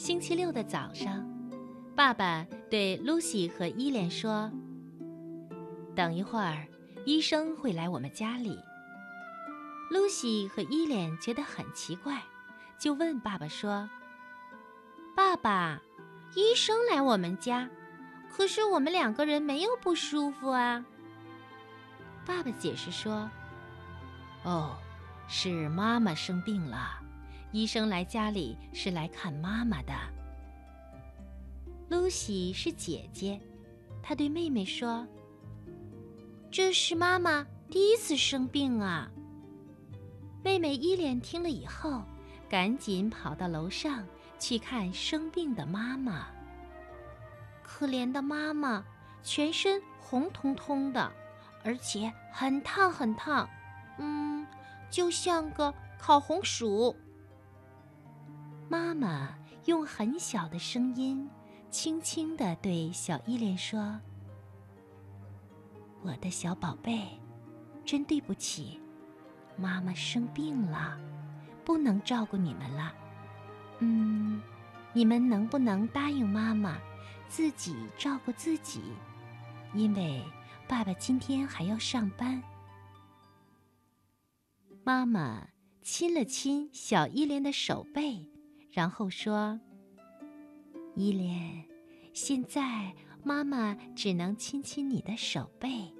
星期六的早上，爸爸对露西和伊莲说：“等一会儿，医生会来我们家里。”露西和伊莲觉得很奇怪，就问爸爸说：“爸爸，医生来我们家，可是我们两个人没有不舒服啊。”爸爸解释说：“哦，是妈妈生病了。”医生来家里是来看妈妈的。露西是姐姐，她对妹妹说：“这是妈妈第一次生病啊。”妹妹伊莲听了以后，赶紧跑到楼上去看生病的妈妈。可怜的妈妈，全身红彤彤的，而且很烫很烫，嗯，就像个烤红薯。妈妈用很小的声音，轻轻地对小伊莲说：“我的小宝贝，真对不起，妈妈生病了，不能照顾你们了。嗯，你们能不能答应妈妈，自己照顾自己？因为爸爸今天还要上班。”妈妈亲了亲小伊莲的手背。然后说：“依莲，现在妈妈只能亲亲你的手背，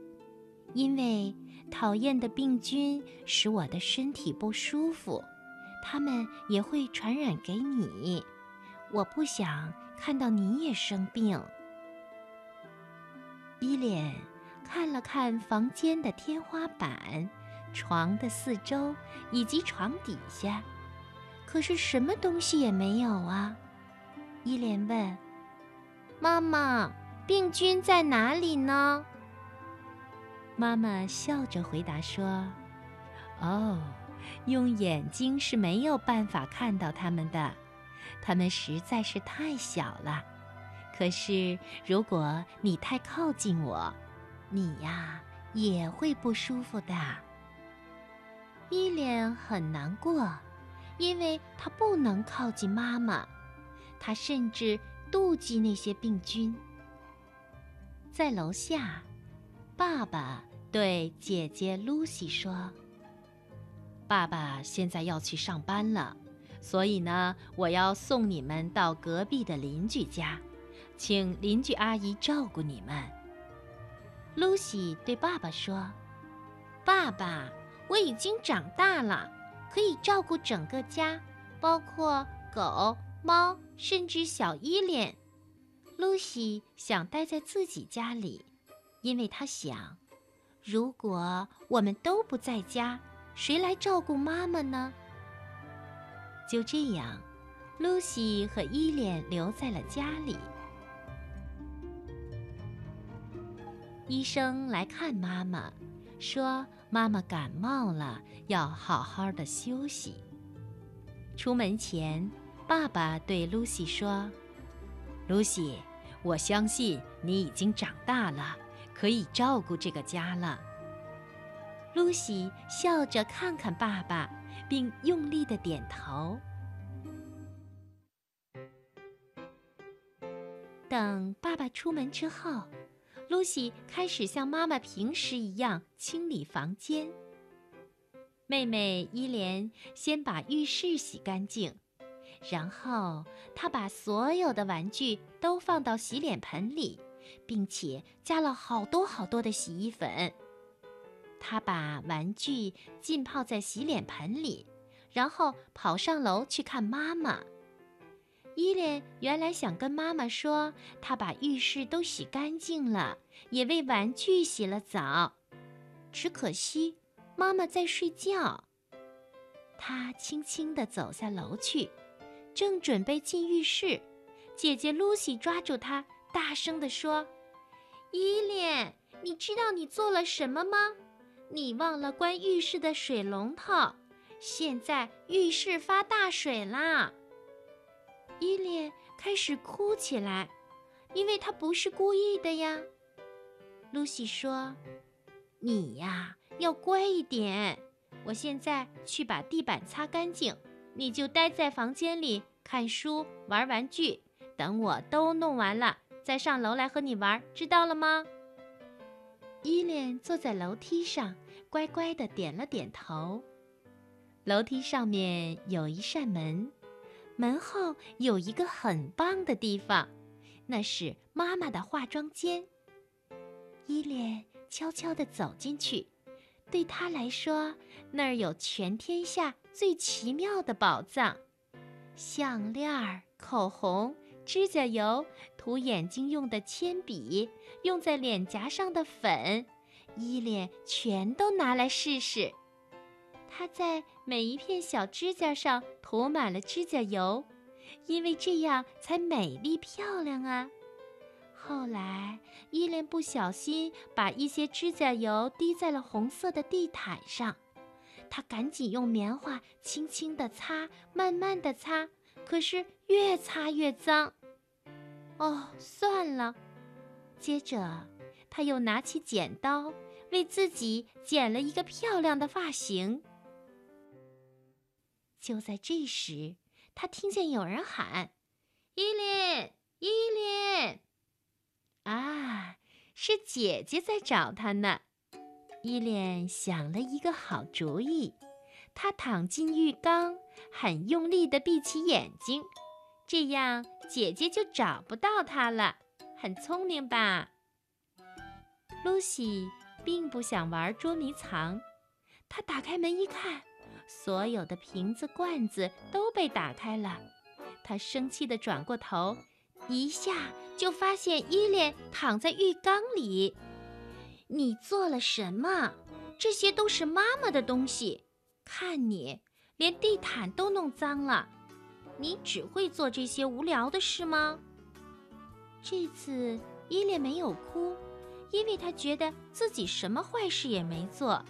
因为讨厌的病菌使我的身体不舒服，它们也会传染给你。我不想看到你也生病。”依莲看了看房间的天花板、床的四周以及床底下。可是什么东西也没有啊！伊莲问：“妈妈，病菌在哪里呢？”妈妈笑着回答说：“哦，用眼睛是没有办法看到它们的，它们实在是太小了。可是如果你太靠近我，你呀也会不舒服的。”伊莲很难过。因为他不能靠近妈妈，他甚至妒忌那些病菌。在楼下，爸爸对姐姐露西说：“爸爸现在要去上班了，所以呢，我要送你们到隔壁的邻居家，请邻居阿姨照顾你们。”露西对爸爸说：“爸爸，我已经长大了。”可以照顾整个家，包括狗、猫，甚至小依莲。露西想待在自己家里，因为她想，如果我们都不在家，谁来照顾妈妈呢？就这样，露西和依莲留在了家里。医生来看妈妈。说妈妈感冒了，要好好的休息。出门前，爸爸对露西说：“露西，我相信你已经长大了，可以照顾这个家了。”露西笑着看看爸爸，并用力的点头。等爸爸出门之后。露西开始像妈妈平时一样清理房间。妹妹伊莲先把浴室洗干净，然后她把所有的玩具都放到洗脸盆里，并且加了好多好多的洗衣粉。她把玩具浸泡在洗脸盆里，然后跑上楼去看妈妈。伊莲原来想跟妈妈说，她把浴室都洗干净了，也为玩具洗了澡，只可惜妈妈在睡觉。她轻轻地走下楼去，正准备进浴室，姐姐露西抓住她，大声地说：“伊莲，你知道你做了什么吗？你忘了关浴室的水龙头，现在浴室发大水啦！”伊莲开始哭起来，因为她不是故意的呀。露西说：“你呀，要乖一点。我现在去把地板擦干净，你就待在房间里看书、玩玩具，等我都弄完了再上楼来和你玩，知道了吗？伊莲坐在楼梯上，乖乖的点了点头。楼梯上面有一扇门，门后有一个很棒的地方，那是妈妈的化妆间。伊莲悄悄地走进去，对她来说，那儿有全天下最奇妙的宝藏：项链、口红、指甲油、涂眼睛用的铅笔、用在脸颊上的粉，伊莲全都拿来试试。她在每一片小指甲上涂满了指甲油，因为这样才美丽漂亮啊。后来，伊莲不小心把一些指甲油滴在了红色的地毯上，她赶紧用棉花轻轻地擦，慢慢地擦，可是越擦越脏。哦，算了。接着，她又拿起剪刀，为自己剪了一个漂亮的发型。就在这时，他听见有人喊：“伊莲，伊莲！”啊，是姐姐在找他呢。伊莲想了一个好主意，她躺进浴缸，很用力地闭起眼睛，这样姐姐就找不到她了。很聪明吧？露西并不想玩捉迷藏，她打开门一看。所有的瓶子、罐子都被打开了，他生气地转过头，一下就发现伊莲躺在浴缸里。你做了什么？这些都是妈妈的东西，看你连地毯都弄脏了。你只会做这些无聊的事吗？这次伊莲没有哭，因为她觉得自己什么坏事也没做。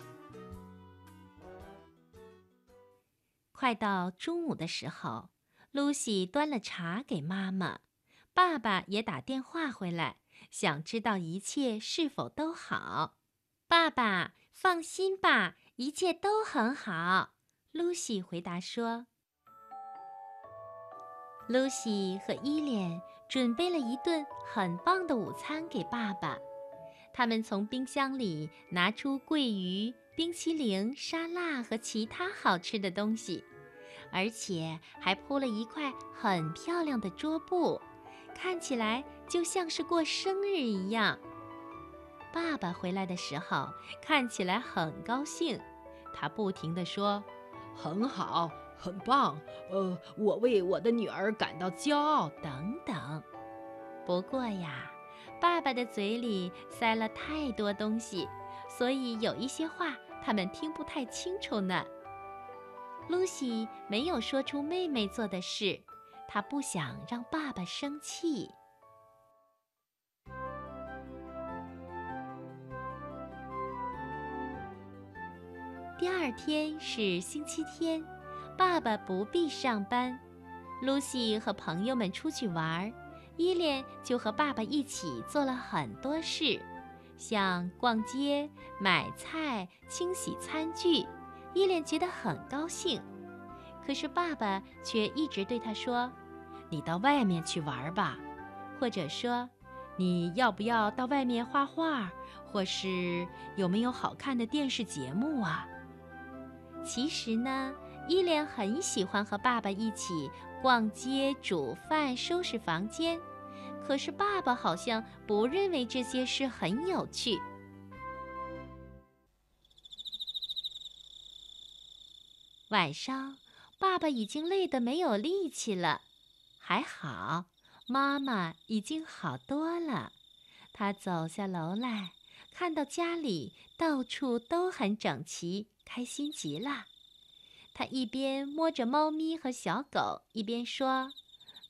快到中午的时候，露西端了茶给妈妈，爸爸也打电话回来，想知道一切是否都好。爸爸，放心吧，一切都很好。露西回答说。露西和伊莲准备了一顿很棒的午餐给爸爸，他们从冰箱里拿出桂鱼、冰淇淋、沙拉和其他好吃的东西。而且还铺了一块很漂亮的桌布，看起来就像是过生日一样。爸爸回来的时候看起来很高兴，他不停地说：“很好，很棒，呃，我为我的女儿感到骄傲。”等等。不过呀，爸爸的嘴里塞了太多东西，所以有一些话他们听不太清楚呢。露西没有说出妹妹做的事，她不想让爸爸生气。第二天是星期天，爸爸不必上班。露西和朋友们出去玩，伊莲就和爸爸一起做了很多事，像逛街、买菜、清洗餐具。伊莲觉得很高兴，可是爸爸却一直对他说：“你到外面去玩吧，或者说，你要不要到外面画画，或是有没有好看的电视节目啊？”其实呢，伊莲很喜欢和爸爸一起逛街、煮饭、收拾房间，可是爸爸好像不认为这些事很有趣。晚上，爸爸已经累得没有力气了。还好，妈妈已经好多了。他走下楼来，看到家里到处都很整齐，开心极了。他一边摸着猫咪和小狗，一边说：“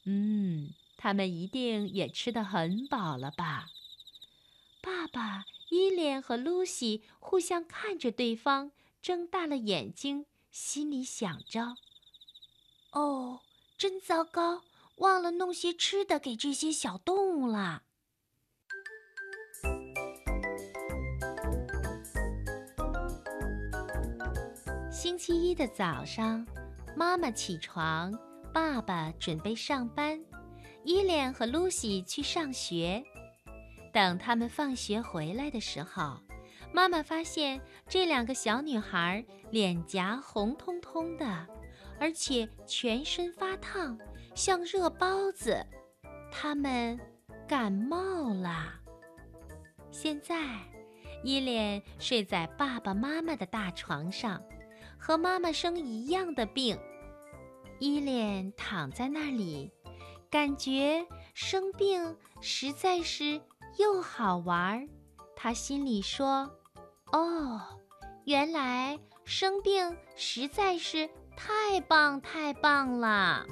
嗯，他们一定也吃得很饱了吧？”爸爸、伊莲和露西互相看着对方，睁大了眼睛。心里想着：“哦，真糟糕，忘了弄些吃的给这些小动物了。”星期一的早上，妈妈起床，爸爸准备上班，伊莲和露西去上学。等他们放学回来的时候，妈妈发现这两个小女孩脸颊红彤彤的，而且全身发烫，像热包子。她们感冒了。现在，伊莲睡在爸爸妈妈的大床上，和妈妈生一样的病。伊莲躺在那里，感觉生病实在是又好玩儿。他心里说：“哦，原来生病实在是太棒太棒了。”